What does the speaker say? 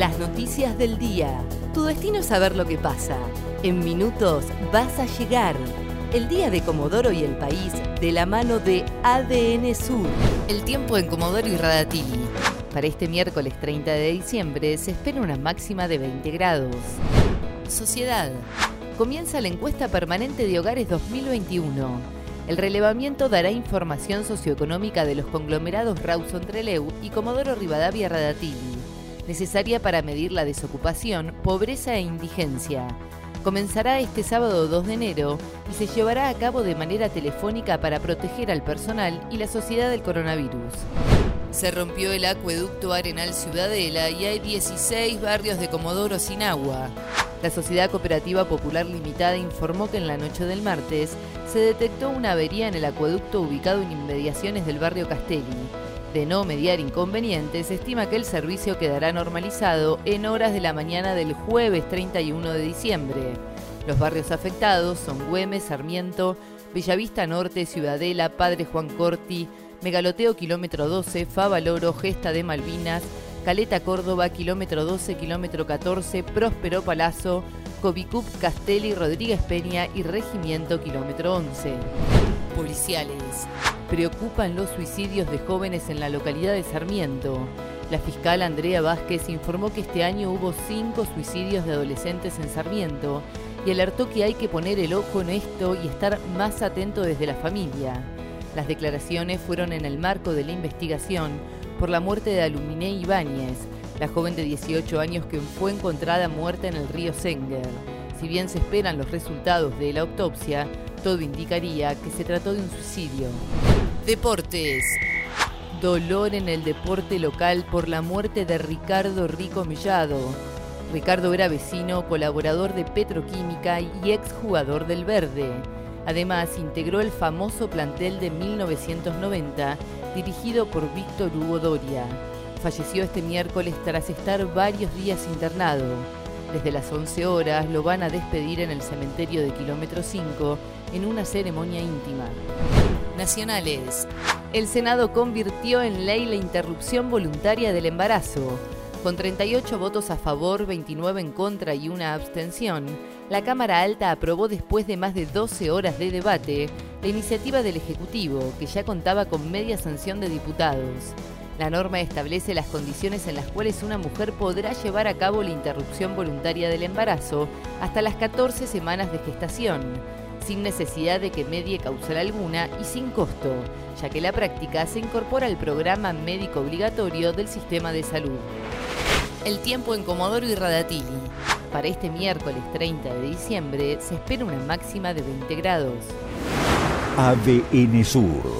Las noticias del día. Tu destino es saber lo que pasa. En minutos vas a llegar. El día de Comodoro y el país de la mano de ADN Sur. El tiempo en Comodoro y Radatili. Para este miércoles 30 de diciembre se espera una máxima de 20 grados. Sociedad. Comienza la encuesta permanente de hogares 2021. El relevamiento dará información socioeconómica de los conglomerados Rawson Treleu y Comodoro Rivadavia Radatili, necesaria para medir la desocupación, pobreza e indigencia. Comenzará este sábado 2 de enero y se llevará a cabo de manera telefónica para proteger al personal y la sociedad del coronavirus. Se rompió el acueducto Arenal Ciudadela y hay 16 barrios de Comodoro sin agua. La Sociedad Cooperativa Popular Limitada informó que en la noche del martes se detectó una avería en el acueducto ubicado en inmediaciones del barrio Castelli. De no mediar inconvenientes, estima que el servicio quedará normalizado en horas de la mañana del jueves 31 de diciembre. Los barrios afectados son Güemes, Sarmiento, Bellavista Norte, Ciudadela, Padre Juan Corti, Megaloteo Kilómetro 12, Favaloro, Gesta de Malvinas, Caleta Córdoba, kilómetro 12, kilómetro 14, Próspero Palazzo, Covicup, Castelli, Rodríguez Peña y Regimiento, kilómetro 11. Policiales. Preocupan los suicidios de jóvenes en la localidad de Sarmiento. La fiscal Andrea Vázquez informó que este año hubo cinco suicidios de adolescentes en Sarmiento y alertó que hay que poner el ojo en esto y estar más atento desde la familia. Las declaraciones fueron en el marco de la investigación por la muerte de Aluminé Ibáñez, la joven de 18 años que fue encontrada muerta en el río Senger. Si bien se esperan los resultados de la autopsia, todo indicaría que se trató de un suicidio. Deportes. Dolor en el deporte local por la muerte de Ricardo Rico Mellado. Ricardo era vecino, colaborador de Petroquímica y exjugador del Verde. Además, integró el famoso plantel de 1990 dirigido por Víctor Hugo Doria. Falleció este miércoles tras estar varios días internado. Desde las 11 horas lo van a despedir en el cementerio de Kilómetro 5 en una ceremonia íntima. Nacionales. El Senado convirtió en ley la interrupción voluntaria del embarazo. Con 38 votos a favor, 29 en contra y una abstención, la Cámara Alta aprobó después de más de 12 horas de debate la iniciativa del Ejecutivo, que ya contaba con media sanción de diputados. La norma establece las condiciones en las cuales una mujer podrá llevar a cabo la interrupción voluntaria del embarazo hasta las 14 semanas de gestación, sin necesidad de que medie causal alguna y sin costo, ya que la práctica se incorpora al programa médico obligatorio del sistema de salud. El tiempo en Comodoro y Radatili. Para este miércoles 30 de diciembre se espera una máxima de 20 grados. ADN Sur,